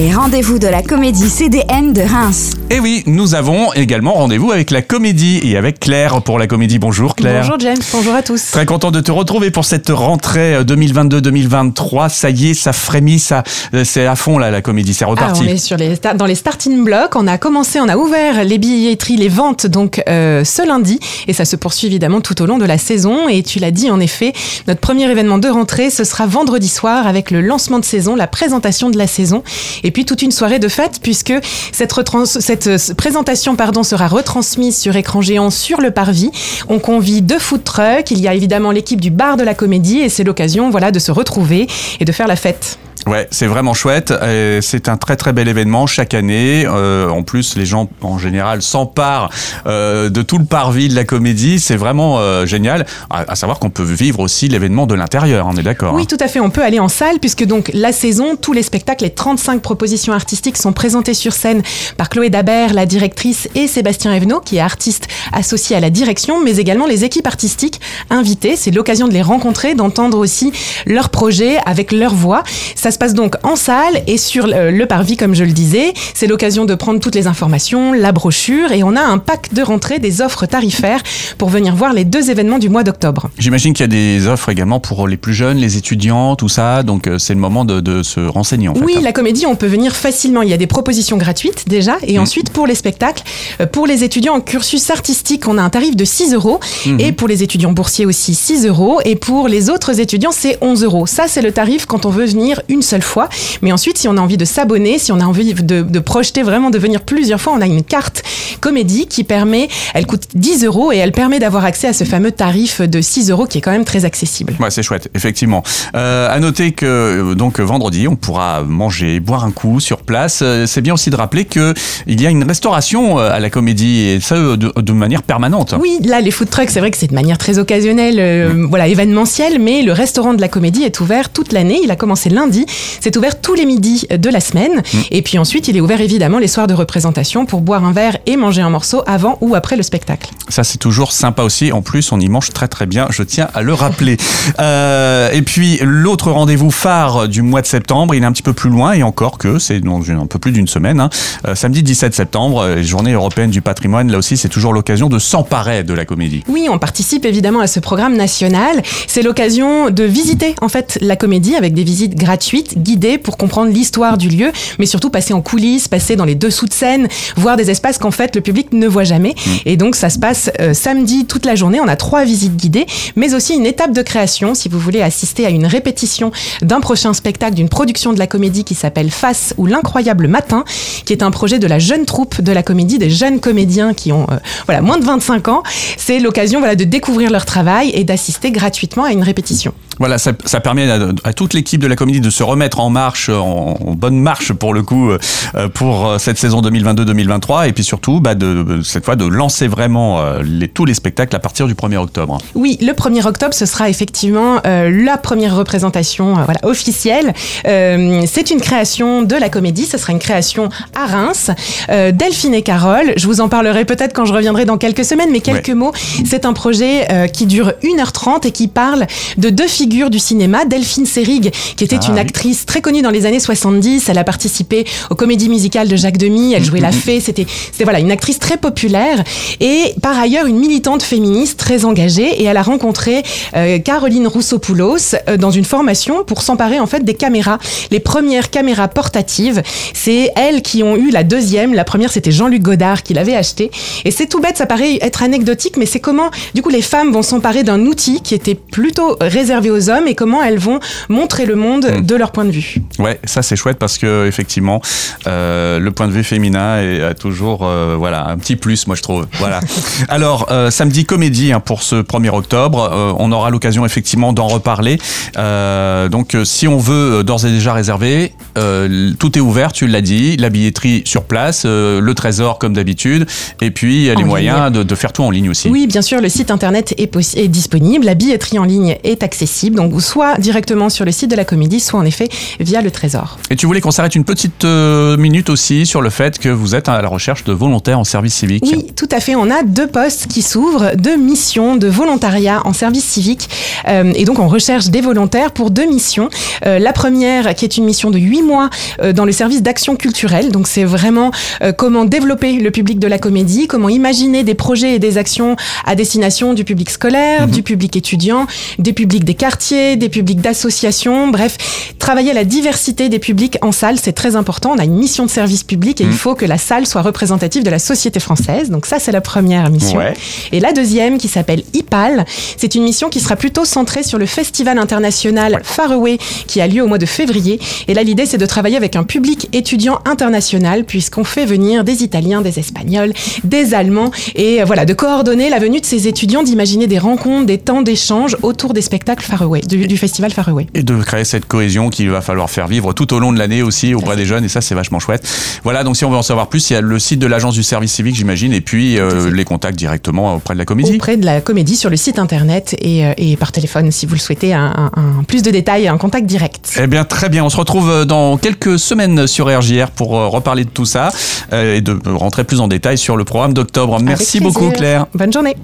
les rendez-vous de la comédie CDN de Reims. Et oui, nous avons également rendez-vous avec la comédie et avec Claire pour la comédie. Bonjour Claire. Bonjour James, bonjour à tous. Très content de te retrouver pour cette rentrée 2022-2023. Ça y est, ça frémit, ça, euh, c'est à fond là la comédie, c'est Ah, reparti. on est sur les, dans les starting blocks. On a commencé, on a ouvert les billetteries, les ventes donc euh, ce lundi et ça se poursuit évidemment tout au long de la saison. Et tu l'as dit en effet, notre premier événement de rentrée ce sera vendredi soir avec le lancement de saison, la présentation de la saison et puis toute une soirée de fête puisque cette euh, présentation pardon sera retransmise sur écran géant sur le parvis. On convie deux food trucks. Il y a évidemment l'équipe du bar de la comédie et c'est l'occasion voilà de se retrouver et de faire la fête. Ouais, c'est vraiment chouette. et C'est un très très bel événement chaque année. Euh, en plus, les gens en général s'emparent euh, de tout le parvis de la comédie. C'est vraiment euh, génial. À, à savoir qu'on peut vivre aussi l'événement de l'intérieur. On est d'accord. Oui, hein. tout à fait. On peut aller en salle puisque donc la saison, tous les spectacles, les 35 propositions artistiques sont présentés sur scène par Chloé Dabert, la directrice, et Sébastien Evenot, qui est artiste associé à la direction, mais également les équipes artistiques invitées. C'est l'occasion de les rencontrer, d'entendre aussi leurs projets avec leur voix. Ça se passe donc en salle et sur le, le parvis, comme je le disais. C'est l'occasion de prendre toutes les informations, la brochure, et on a un pack de rentrée des offres tarifaires pour venir voir les deux événements du mois d'octobre. J'imagine qu'il y a des offres également pour les plus jeunes, les étudiants, tout ça. Donc euh, c'est le moment de, de se renseigner en fait. Oui, hein. la comédie, on peut venir facilement. Il y a des propositions gratuites déjà. Et Mm. ensuite, pour les spectacles, euh, pour les étudiants en cursus artistique, on a un tarif de 6 euros. Mhm. Et pour les étudiants boursiers aussi, 6 euros. Et pour les autres étudiants, c'est 11 euros. Ça, c'est le tarif quand on veut venir une seule fois. Mais ensuite, si on a envie de s'abonner, si on a envie de, de projeter vraiment de venir plusieurs fois, on a une carte comédie qui permet, elle coûte 10 euros et elle permet d'avoir accès à ce fameux tarif de 6 euros qui est quand même très accessible. Ouais, c'est chouette, effectivement. Euh, à noter que euh, donc vendredi, on pourra manger, boire un coup sur place. Euh, c'est bien aussi de rappeler que il y a une restauration euh, à la comédie et ça de, de manière permanente. Oui, là, les food trucks, c'est vrai que c'est de manière très occasionnelle, euh, voilà, événementielle, mais le restaurant de la comédie est ouvert toute l'année. Il a commencé lundi. C'est ouvert tous les midis de la semaine. Et puis ensuite, il est ouvert évidemment les soirs de représentation pour boire un verre et manger un morceau avant ou après le spectacle. Ça, c'est toujours sympa aussi. En plus, on y mange très très bien. Je tiens à le rappeler. Euh, et puis, l'autre rendez-vous phare du mois de septembre, il est un petit peu plus loin et encore que c'est dans un peu plus d'une semaine. hein. Euh, samedi 17 septembre, euh, journée européenne du patrimoine. Là aussi, c'est toujours l'occasion de s'emparer de la comédie. Oui, on participe évidemment à ce programme national. C'est l'occasion de visiter en fait la comédie avec des visites gratuites, guidées pour comprendre l'histoire du lieu, mais surtout passer en coulisses, passer dans les dessous de scène, voir des espaces qu'en fait le public ne voit jamais. Et donc ça se passe euh, samedi toute la journée. On a trois visites guidées, mais aussi une étape de création si vous voulez assister à une répétition d'un prochain spectacle d'une production de la comédie qui s'appelle Face ou l'incroyable matin, qui est un projet de la jeune troupe de la comédie, des jeunes comédiens qui ont euh, voilà moins de 25 ans. C'est l'occasion voilà de découvrir leur travail et d'assister gratuitement à une répétition. Voilà, ça, ça permet à, à toute l'équipe de la comédie de se remettre en marche, en, en bonne marche pour le coup, euh, pour euh, cette saison 2022-2023, et puis surtout, bah, de, cette fois, de lancer vraiment euh, les, tous les spectacles à partir du 1er octobre. Oui, le 1er octobre, ce sera effectivement euh, la première représentation voilà, officielle. C'est une création de la comédie, ce sera une création à Reims. Delphine et Carole, je vous en parlerai peut-être quand je reviendrai dans quelques semaines, mais quelques Ouais. mots. C'est un projet qui dure 1h30 et qui parle de deux figures du cinéma. Delphine Seyrig, qui était Ah, une oui. actrice très connue dans les années 70, elle a participé aux comédies musicales de Jacques Demy, elle jouait la fée, c'était voilà une actrice très populaire. Et par ailleurs une militante féministe très engagée. Et elle a rencontré euh, Caroline Roussopoulos euh, dans une formation pour s'emparer en fait des caméras, les premières caméras portatives. C'est elles qui ont eu la deuxième, la première c'était Jean-Luc Godard qui l'avait acheté et c'est tout bête, ça paraît être anecdotique mais c'est comment du coup les femmes vont s'emparer d'un outil qui était plutôt réservé aux hommes et comment elles vont montrer le monde Mm. de leur point de vue. Ouais, ça c'est chouette parce que effectivement, euh, le point de vue féminin est a toujours euh, voilà un petit plus, moi je trouve. Voilà. Alors euh, samedi comédie hein, pour ce 1er octobre, euh, on aura l'occasion effectivement d'en reparler. Donc si on veut d'ores et déjà réserver, tout est ouvert, tu l'as dit, la billetterie sur place, le trésor comme d'habitude, et puis les En moyens de, de faire tout en ligne aussi. Oui, bien sûr, le site internet est, est disponible, la billetterie en ligne est accessible. Disponible, donc soit directement sur le site de la comédie, soit en effet via le Trésor. Et tu voulais qu'on s'arrête une petite euh, minute aussi sur le fait que vous êtes à la recherche de volontaires en service civique. Oui, tout à fait. On a deux postes qui s'ouvrent, deux missions de volontariat en service civique. Euh, et donc, on recherche des volontaires pour deux missions. Euh, la première, qui est une mission de huit mois euh, dans le service d'action culturelle. Donc, c'est vraiment comment développer le public de la comédie, comment imaginer des projets et des actions à destination du public scolaire, du public étudiant, des publics des des publics d'associations. Bref, travailler la diversité des publics en salle, c'est très important. On a une mission de service public et il faut que la salle soit représentative de la société française. Donc ça, c'est la première mission. Ouais. Et la deuxième, qui s'appelle IPAL, c'est une mission qui sera plutôt centrée sur le festival international Far Away qui a lieu au mois de février. Et là, l'idée, c'est de travailler avec un public étudiant international puisqu'on fait venir des Italiens, des Espagnols, des Allemands et voilà, de coordonner la venue de ces étudiants, d'imaginer des rencontres, des temps d'échange autour des spectacles Far Du, du festival Far Away. Et de créer cette cohésion qu'il va falloir faire vivre tout au long de l'année aussi auprès des jeunes et ça c'est vachement chouette. Voilà donc si on veut en savoir plus il y a le site de l'agence du service civique j'imagine et puis euh, les contacts directement auprès de la comédie. Auprès de la comédie sur le site internet et, euh, et par téléphone si vous le souhaitez, un, plus de détails, un contact direct. Eh bien très bien on se retrouve euh, dans quelques semaines sur RJR pour reparler de tout ça et de rentrer plus en détail sur le programme d'octobre. Merci beaucoup. Claire. Bonne journée.